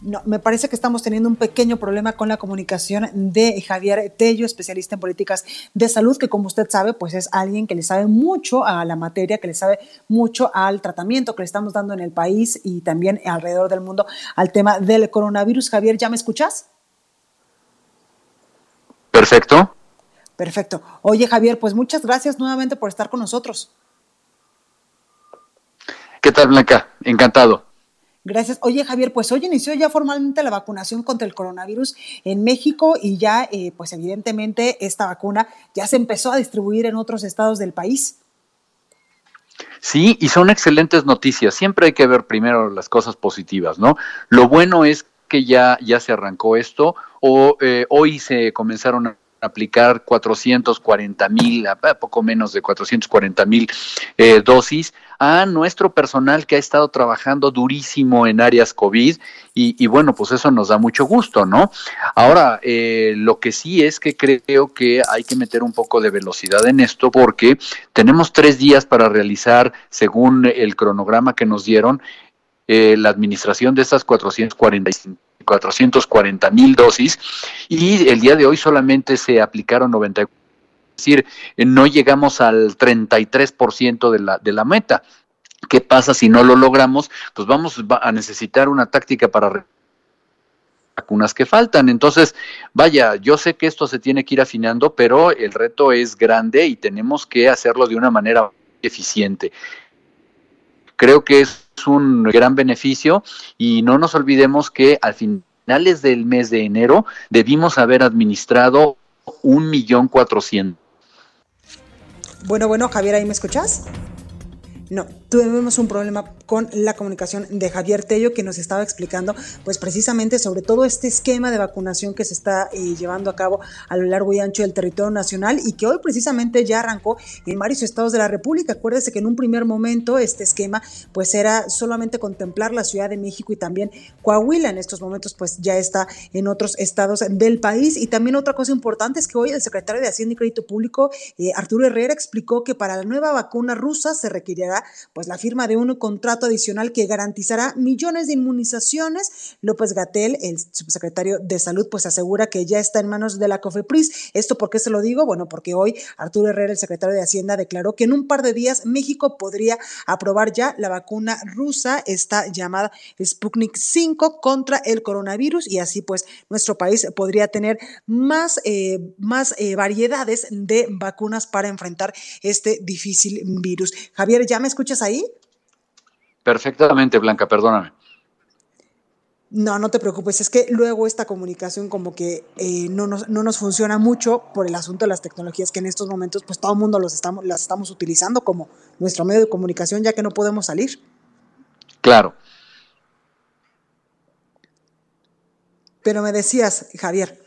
No, me parece que estamos teniendo un pequeño problema con la comunicación de Javier Tello, especialista en políticas de salud, que como usted sabe, pues es alguien que le sabe mucho a la materia, que le sabe mucho al tratamiento que le estamos dando en el país y también alrededor del mundo al tema del coronavirus. Javier, ¿ya me escuchas? Perfecto. Perfecto. Oye, Javier, pues muchas gracias nuevamente por estar con nosotros. ¿Qué tal, Blanca? Encantado. Gracias. Oye, Javier, pues hoy inició ya formalmente la vacunación contra el coronavirus en México y ya, eh, pues evidentemente, esta vacuna ya se empezó a distribuir en otros estados del país. Sí, y son excelentes noticias. Siempre hay que ver primero las cosas positivas, ¿no? Lo bueno es que ya, ya se arrancó esto, o eh, hoy se comenzaron a aplicar 440 mil, poco menos de 440 mil eh, dosis a nuestro personal que ha estado trabajando durísimo en áreas COVID y, bueno, pues eso nos da mucho gusto, ¿no? Ahora, eh, lo que sí es que creo que hay que meter un poco de velocidad en esto porque tenemos tres días para realizar, según el cronograma que nos dieron, eh, la administración de estas 445 440 mil dosis y el día de hoy solamente se aplicaron 94 es decir, no llegamos al 33% de la, de la meta. ¿Qué pasa si no lo logramos? Pues vamos a necesitar una táctica para vacunas que faltan. Entonces, vaya, yo sé que esto se tiene que ir afinando, pero el reto es grande y tenemos que hacerlo de una manera eficiente. Creo que es un gran beneficio y no nos olvidemos que al finales del mes de enero debimos haber administrado un millón cuatrocientos. Bueno, bueno, Javier, ¿ahí me escuchas? No, tuvimos un problema con la comunicación de Javier Tello que nos estaba explicando pues precisamente sobre todo este esquema de vacunación que se está eh, llevando a cabo a lo largo y ancho del territorio nacional y que hoy precisamente ya arrancó en varios estados de la República. Acuérdese que en un primer momento este esquema pues era solamente contemplar la Ciudad de México y también Coahuila. En estos momentos pues ya está en otros estados del país y también otra cosa importante es que hoy el secretario de Hacienda y Crédito Público eh, Arturo Herrera explicó que para la nueva vacuna rusa se requerirá pues la firma de un contrato adicional que garantizará millones de inmunizaciones. López Gatel, el subsecretario de Salud, pues asegura que ya está en manos de la COFEPRIS. ¿Esto por qué se lo digo? Bueno, porque hoy Arturo Herrera, el secretario de Hacienda, declaró que en un par de días México podría aprobar ya la vacuna rusa, esta llamada Sputnik 5 contra el coronavirus y así pues nuestro país podría tener más, eh, más eh, variedades de vacunas para enfrentar este difícil virus. Javier, ¿ya escuchas ahí? Perfectamente, Blanca, perdóname. No, no te preocupes, es que luego esta comunicación como que eh, no, nos, no, nos, funciona mucho por el asunto de las tecnologías que en estos momentos pues todo el mundo los estamos, las estamos utilizando como nuestro medio de comunicación ya que no podemos salir. Claro. Pero me decías, Javier.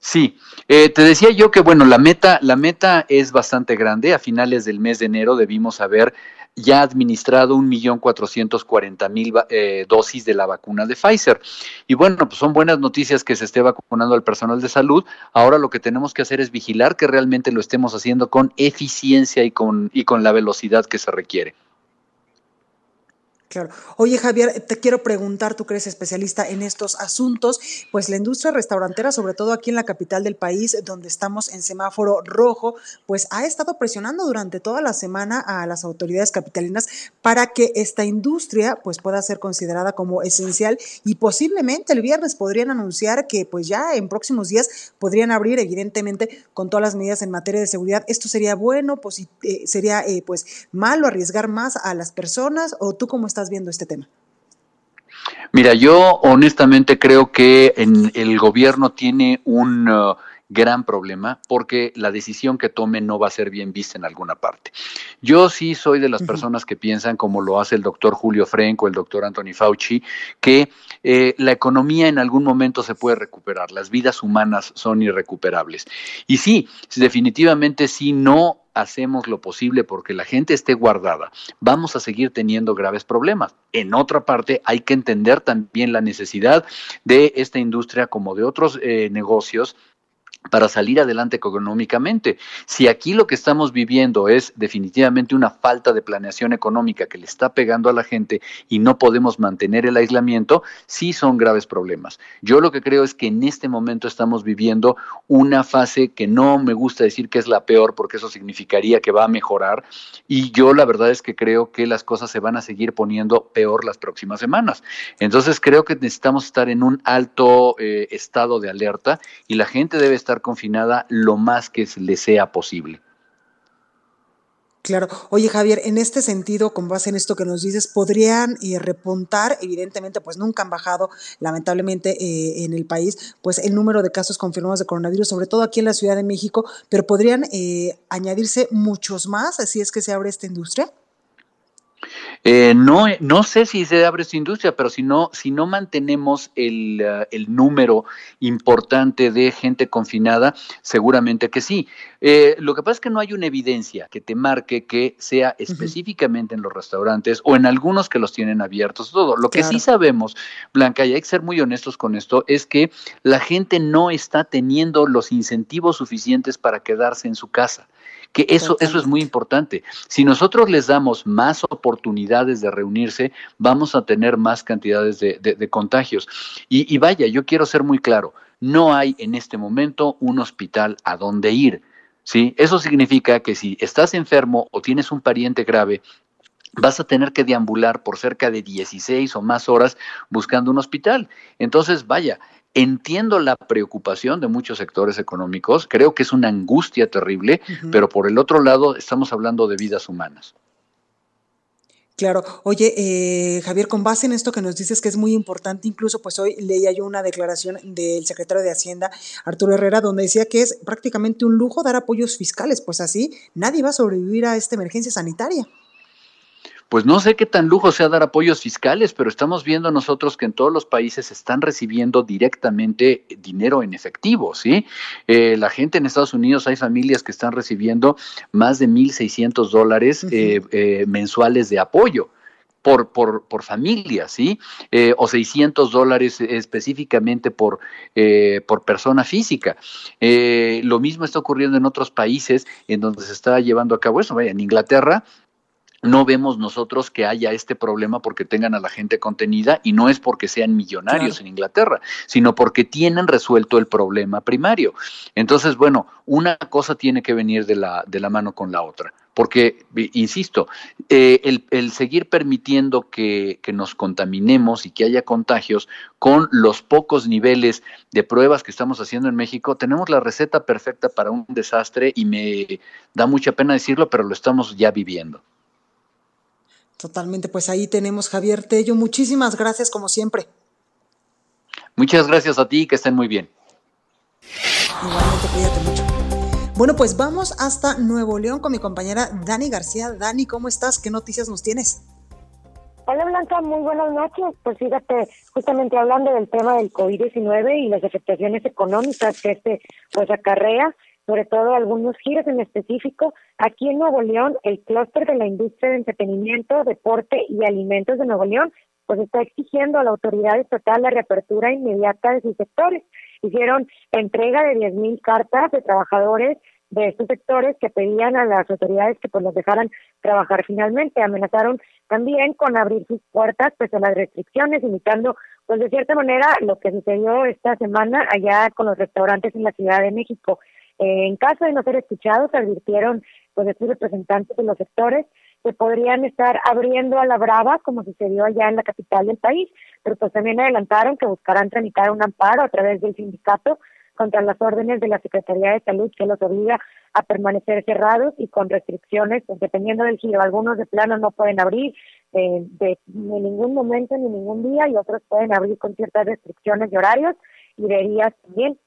Sí, eh, te decía yo que bueno, la meta, la meta es bastante grande. A finales del mes de enero debimos haber ya administrado cuatrocientos cuarenta mil eh, dosis de la vacuna de Pfizer. Y bueno, pues son buenas noticias que se esté vacunando al personal de salud. Ahora lo que tenemos que hacer es vigilar que realmente lo estemos haciendo con eficiencia y con, y con la velocidad que se requiere. Claro. Oye, Javier, te quiero preguntar, tú que eres especialista en estos asuntos, pues la industria restaurantera, sobre todo aquí en la capital del país, donde estamos en semáforo rojo, pues ha estado presionando durante toda la semana a las autoridades capitalinas para que esta industria pues pueda ser considerada como esencial y posiblemente el viernes podrían anunciar que pues ya en próximos días podrían abrir, evidentemente, con todas las medidas en materia de seguridad. ¿Esto sería bueno? Pues, ¿Sería eh, pues malo arriesgar más a las personas? ¿O tú cómo estás estás viendo este tema? Mira, yo honestamente creo que en el gobierno tiene un uh, gran problema porque la decisión que tome no va a ser bien vista en alguna parte. Yo sí soy de las personas que piensan, como lo hace el doctor Julio Frenco, el doctor Anthony Fauci, que eh, la economía en algún momento se puede recuperar, las vidas humanas son irrecuperables. Y sí, definitivamente sí, no hacemos lo posible porque la gente esté guardada, vamos a seguir teniendo graves problemas. En otra parte, hay que entender también la necesidad de esta industria como de otros eh, negocios para salir adelante económicamente. Si aquí lo que estamos viviendo es definitivamente una falta de planeación económica que le está pegando a la gente y no podemos mantener el aislamiento, sí son graves problemas. Yo lo que creo es que en este momento estamos viviendo una fase que no me gusta decir que es la peor porque eso significaría que va a mejorar y yo la verdad es que creo que las cosas se van a seguir poniendo peor las próximas semanas. Entonces creo que necesitamos estar en un alto eh, estado de alerta y la gente debe estar confinada lo más que le sea posible. Claro. Oye, Javier, en este sentido, con base en esto que nos dices, podrían eh, repuntar, evidentemente, pues nunca han bajado, lamentablemente, eh, en el país, pues el número de casos confirmados de coronavirus, sobre todo aquí en la Ciudad de México, pero podrían eh, añadirse muchos más, si es que se abre esta industria. Eh, no, no sé si se abre esta industria, pero si no, si no mantenemos el, uh, el número importante de gente confinada, seguramente que sí. Eh, lo que pasa es que no hay una evidencia que te marque que sea específicamente en los restaurantes o en algunos que los tienen abiertos, todo. Lo que sí sabemos, Blanca, y hay que ser muy honestos con esto, es que la gente no está teniendo los incentivos suficientes para quedarse en su casa que eso, eso es muy importante. Si nosotros les damos más oportunidades de reunirse, vamos a tener más cantidades de, de, de contagios. Y, y vaya, yo quiero ser muy claro, no hay en este momento un hospital a donde ir. ¿sí? Eso significa que si estás enfermo o tienes un pariente grave, vas a tener que deambular por cerca de 16 o más horas buscando un hospital. Entonces, vaya, entiendo la preocupación de muchos sectores económicos, creo que es una angustia terrible, uh -huh. pero por el otro lado estamos hablando de vidas humanas. Claro, oye, eh, Javier, con base en esto que nos dices que es muy importante, incluso pues hoy leía yo una declaración del secretario de Hacienda, Arturo Herrera, donde decía que es prácticamente un lujo dar apoyos fiscales, pues así nadie va a sobrevivir a esta emergencia sanitaria pues no sé qué tan lujo sea dar apoyos fiscales, pero estamos viendo nosotros que en todos los países están recibiendo directamente dinero en efectivo, ¿sí? Eh, la gente en Estados Unidos, hay familias que están recibiendo más de 1.600 dólares uh -huh. eh, eh, mensuales de apoyo. Por, por, por, familia, ¿sí? Eh, o 600 dólares específicamente por, eh, por persona física. Eh, lo mismo está ocurriendo en otros países en donde se está llevando a cabo eso. Vaya, en Inglaterra no vemos nosotros que haya este problema porque tengan a la gente contenida y no es porque sean millonarios claro. en Inglaterra, sino porque tienen resuelto el problema primario. Entonces, bueno, una cosa tiene que venir de la, de la mano con la otra. Porque, insisto, eh, el, el, seguir permitiendo que, que, nos contaminemos y que haya contagios con los pocos niveles de pruebas que estamos haciendo en México, tenemos la receta perfecta para un desastre y me da mucha pena decirlo, pero lo estamos ya viviendo. Totalmente, pues ahí tenemos Javier Tello. Muchísimas gracias como siempre. Muchas gracias a ti, que estén muy bien. Igualmente, cuídate mucho. Bueno, pues vamos hasta Nuevo León con mi compañera Dani García. Dani, ¿cómo estás? ¿Qué noticias nos tienes? Hola Blanca, muy buenas noches. Pues fíjate, justamente hablando del tema del COVID-19 y las afectaciones económicas que este pues acarrea, sobre todo algunos giros en específico. Aquí en Nuevo León, el clúster de la industria de entretenimiento, deporte y alimentos de Nuevo León, pues está exigiendo a la autoridad estatal la reapertura inmediata de sus sectores. Hicieron entrega de 10.000 cartas de trabajadores de estos sectores que pedían a las autoridades que pues los dejaran trabajar finalmente. Amenazaron también con abrir sus puertas pese a las restricciones, imitando pues de cierta manera lo que sucedió esta semana allá con los restaurantes en la Ciudad de México. Eh, en caso de no ser escuchados, advirtieron pues estos representantes de los sectores que podrían estar abriendo a la brava, como sucedió allá en la capital del país, pero pues también adelantaron que buscarán tramitar un amparo a través del sindicato contra las órdenes de la Secretaría de Salud que los obliga a permanecer cerrados y con restricciones, pues dependiendo del giro. Algunos de plano no pueden abrir eh, de, ningún momento ni ningún día y otros pueden abrir con ciertas restricciones de horarios y de días también.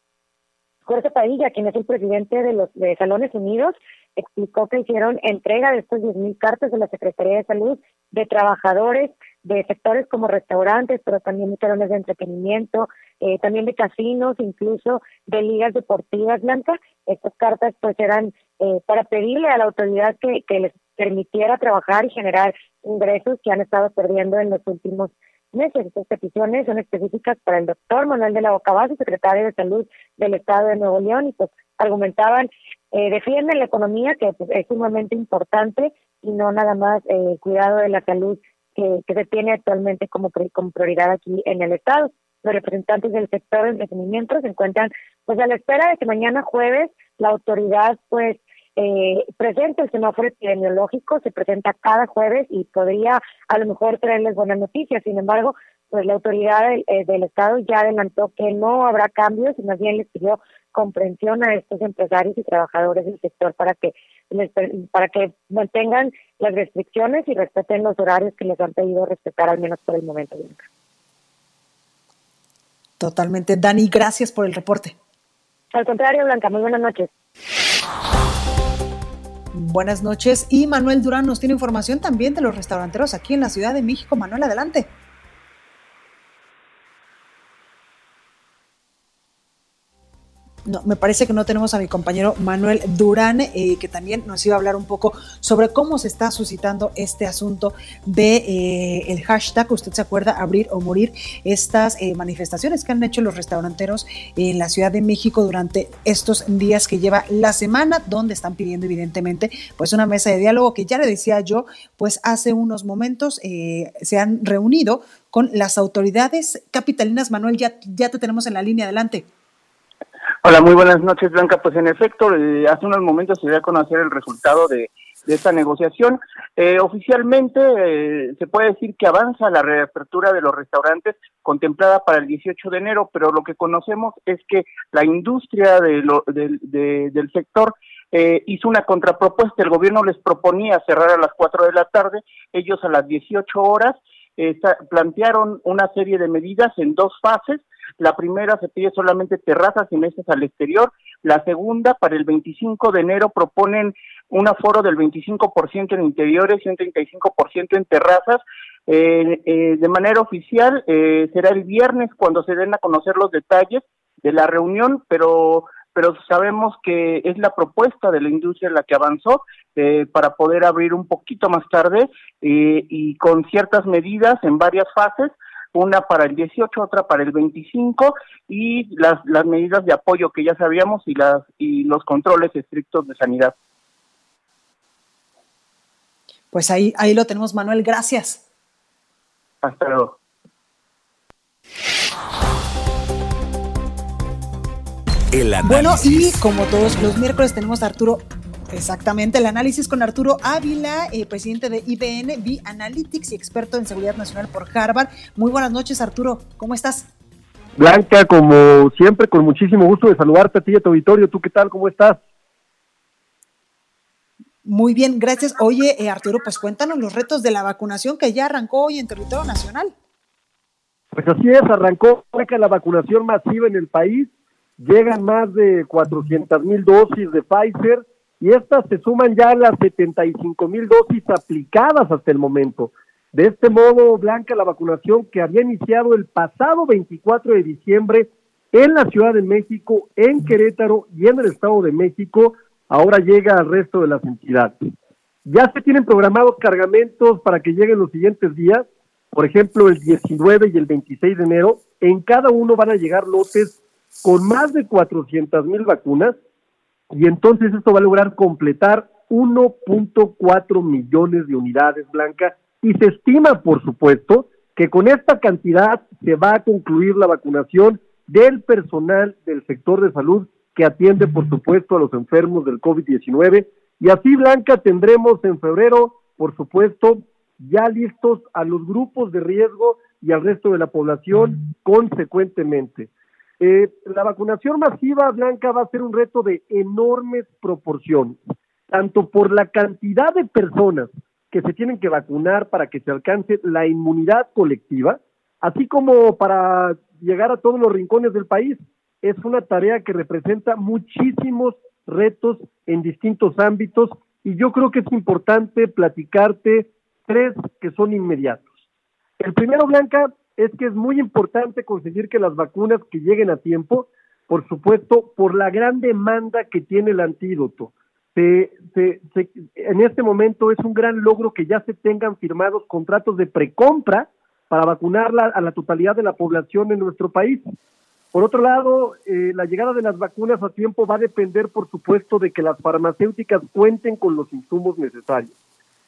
Jorge Padilla, quien es el presidente de los Salones Unidos, explicó que hicieron entrega de estos 10.000 cartas de la Secretaría de Salud de trabajadores de sectores como restaurantes, pero también de salones de entretenimiento, eh, también de casinos, incluso de ligas deportivas blancas. Estas cartas pues eran eh, para pedirle a la autoridad que, que les permitiera trabajar y generar ingresos que han estado perdiendo en los últimos meses. Estas peticiones son específicas para el doctor Manuel de la Bocabasi, secretario de Salud del Estado de Nuevo León, y pues argumentaban, eh, defienden la economía, que pues, es sumamente importante, y no nada más el eh, cuidado de la salud que, que se tiene actualmente como, como prioridad aquí en el Estado. Los representantes del sector de entretenimiento se encuentran pues a la espera de que mañana jueves la autoridad pues eh, presente el semáforo epidemiológico, se presenta cada jueves y podría a lo mejor traerles buenas noticias. Sin embargo, pues la autoridad del, eh, del Estado ya adelantó que no habrá cambios y más bien les pidió comprensión a estos empresarios y trabajadores del sector para que para que mantengan las restricciones y respeten los horarios que les han pedido respetar al menos por el momento. Totalmente. Dani, gracias por el reporte. Al contrario, Blanca, muy buenas noches. Buenas noches. Y Manuel Durán nos tiene información también de los restauranteros aquí en la Ciudad de México. Manuel, adelante. Me parece que no tenemos a mi compañero Manuel Durán, eh, que también nos iba a hablar un poco sobre cómo se está suscitando este asunto de eh, el hashtag, usted se acuerda, abrir o morir, estas eh, manifestaciones que han hecho los restauranteros en la Ciudad de México durante estos días que lleva la semana, donde están pidiendo evidentemente pues una mesa de diálogo que ya le decía yo, pues hace unos momentos se han reunido con las autoridades capitalinas. Manuel, ya, ya te tenemos en la línea, adelante. Hola, muy buenas noches, Blanca. Pues en efecto, eh, hace unos momentos se dio a conocer el resultado de, esta negociación. Eh, oficialmente eh, se puede decir que avanza la reapertura de los restaurantes contemplada para el 18 de enero, pero lo que conocemos es que la industria de del sector hizo una contrapropuesta. El gobierno les proponía cerrar a las 4 de la tarde, ellos a las 18 horas. plantearon una serie de medidas en dos fases la primera se pide solamente terrazas y mesas al exterior. La segunda, para el 25 de enero, proponen un aforo del 25% en interiores y un 35% en terrazas. Eh, eh, de manera oficial, eh, será el viernes cuando se den a conocer los detalles de la reunión, pero pero sabemos que es la propuesta de la industria la que avanzó para poder abrir un poquito más tarde y con ciertas medidas en varias fases una para el 18, otra para el 25 y las, las medidas de apoyo que ya sabíamos y, las, y los controles estrictos de sanidad. Pues ahí, ahí lo tenemos, Manuel, gracias. Hasta luego. bueno, y como todos los miércoles tenemos a Arturo Exactamente, el análisis con Arturo Ávila, eh, presidente de IBN, V Analytics y experto en seguridad nacional por Harvard. Muy buenas noches, Arturo, ¿cómo estás? Blanca, como siempre, con muchísimo gusto de saludarte a ti y a tu auditorio. ¿Tú qué tal? ¿Cómo estás? Muy bien, gracias. Oye, eh, Arturo, pues cuéntanos los retos de la vacunación que ya arrancó hoy en territorio nacional. Pues así es, arrancó la vacunación masiva en el país. Llegan más de 400 mil dosis de Pfizer y estas se suman ya a las 75 mil dosis aplicadas hasta el momento. De este modo, Blanca, la vacunación que había iniciado el pasado 24 de diciembre en la Ciudad de México, en Querétaro y en el Estado de México, ahora llega al resto de las entidades. Ya se tienen programados cargamentos para que lleguen los siguientes días, por ejemplo, el 19 y el 26 de enero. En cada uno van a llegar lotes con más de 400 mil vacunas y entonces esto va a lograr completar 1.4 millones de unidades blancas y se estima, por supuesto, que con esta cantidad se va a concluir la vacunación del personal del sector de salud que atiende, por supuesto, a los enfermos del COVID-19. Y así, Blanca, tendremos en febrero, por supuesto, ya listos a los grupos de riesgo y al resto de la población consecuentemente. Eh, la vacunación masiva, Blanca, va a ser un reto de enormes proporciones, tanto por la cantidad de personas que se tienen que vacunar para que se alcance la inmunidad colectiva, así como para llegar a todos los rincones del país. Es una tarea que representa muchísimos retos en distintos ámbitos y yo creo que es importante platicarte tres que son inmediatos. El primero, Blanca, es que es muy importante conseguir que las vacunas que lleguen a tiempo, por supuesto, por la gran demanda que tiene el antídoto. Se, en este momento es un gran logro que ya se tengan firmados contratos de precompra para vacunar a la totalidad de la población en nuestro país. Por otro lado, eh, la llegada de las vacunas a tiempo va a depender, por supuesto, de que las farmacéuticas cuenten con los insumos necesarios.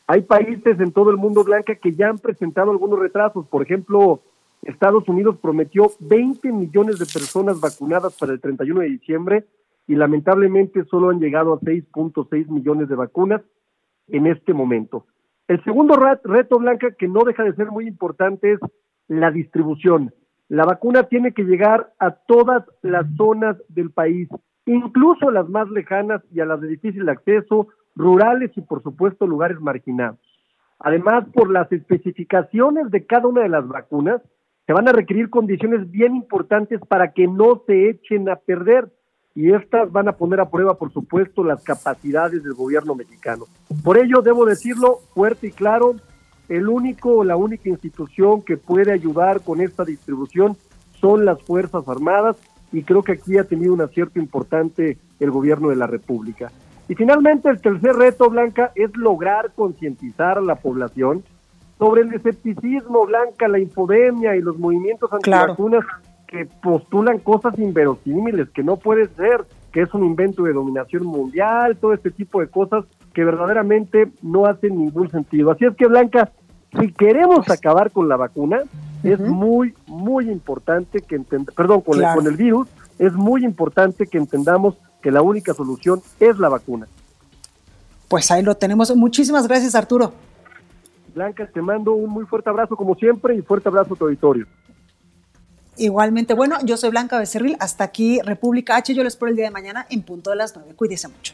Hay países en todo el mundo, Blanca, que ya han presentado algunos retrasos. Por ejemplo, Estados Unidos prometió 20 millones de personas vacunadas para el 31 de diciembre y lamentablemente solo han llegado a 6.6 millones de vacunas en este momento. El segundo reto, Blanca, que no deja de ser muy importante, es la distribución. La vacuna tiene que llegar a todas las zonas del país, incluso las más lejanas y a las de difícil acceso, rurales y por supuesto lugares marginados. Además, por las especificaciones de cada una de las vacunas, se van a requerir condiciones bien importantes para que no se echen a perder. y estas van a poner a prueba, por supuesto, las capacidades del gobierno mexicano. Por ello, debo decirlo fuerte y claro, el único o la única institución que puede ayudar con esta distribución son las Fuerzas Armadas y creo que aquí ha tenido un acierto importante el gobierno de la República. Y finalmente el tercer reto, Blanca, es lograr concientizar a la población sobre el escepticismo, Blanca, la infodemia y los movimientos antivacunas que postulan cosas inverosímiles, que no puede ser, que es un invento de dominación mundial, todo este tipo de cosas que verdaderamente no hacen ningún sentido. Así es que, Blanca, si queremos acabar con la vacuna, es muy, muy importante que entendamos, perdón, con, el, con el virus, es muy importante que entendamos que la única solución es la vacuna. Pues ahí lo tenemos. Muchísimas gracias, Arturo. Blanca, te mando un muy fuerte abrazo como siempre y fuerte abrazo a tu auditorio. Igualmente, bueno, yo soy Blanca Becerril, hasta aquí República H, yo les espero el día de mañana en punto de las 9. Cuídese mucho.